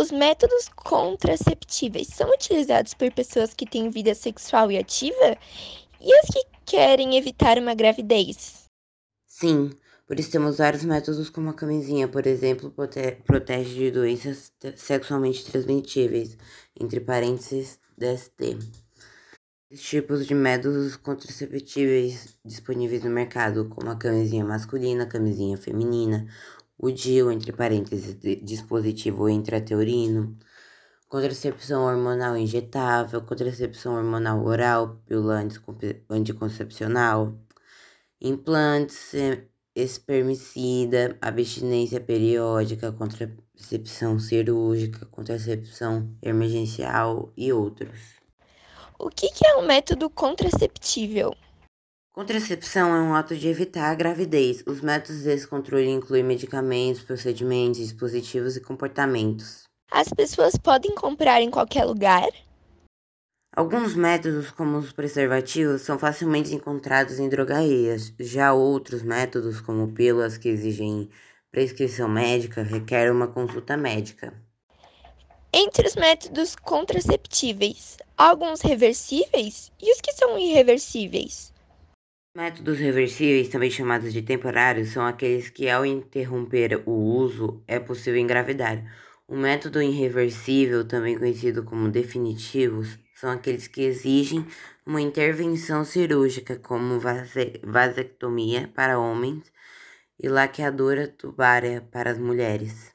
Os métodos contraceptíveis são utilizados por pessoas que têm vida sexual e ativa e as que querem evitar uma gravidez? Sim, por isso temos vários métodos como a camisinha, por exemplo, prote protege de doenças sexualmente transmitíveis, entre parênteses DST. Os tipos de métodos contraceptíveis disponíveis no mercado, como a camisinha masculina, a camisinha feminina, o DIU, entre parênteses, dispositivo intrateurino, contracepção hormonal injetável, contracepção hormonal oral, pílula anticoncepcional, implantes, espermicida, abstinência periódica, contracepção cirúrgica, contracepção emergencial e outros. O que é um método contraceptível? Contracepção é um ato de evitar a gravidez. Os métodos desse controle incluem medicamentos, procedimentos, dispositivos e comportamentos. As pessoas podem comprar em qualquer lugar? Alguns métodos, como os preservativos, são facilmente encontrados em drogarias. Já outros métodos, como pílulas que exigem prescrição médica, requerem uma consulta médica. Entre os métodos contraceptíveis, alguns reversíveis e os que são irreversíveis? Métodos reversíveis, também chamados de temporários, são aqueles que, ao interromper o uso, é possível engravidar. O método irreversível, também conhecido como definitivos, são aqueles que exigem uma intervenção cirúrgica, como vasectomia para homens e laqueadura tubária para as mulheres.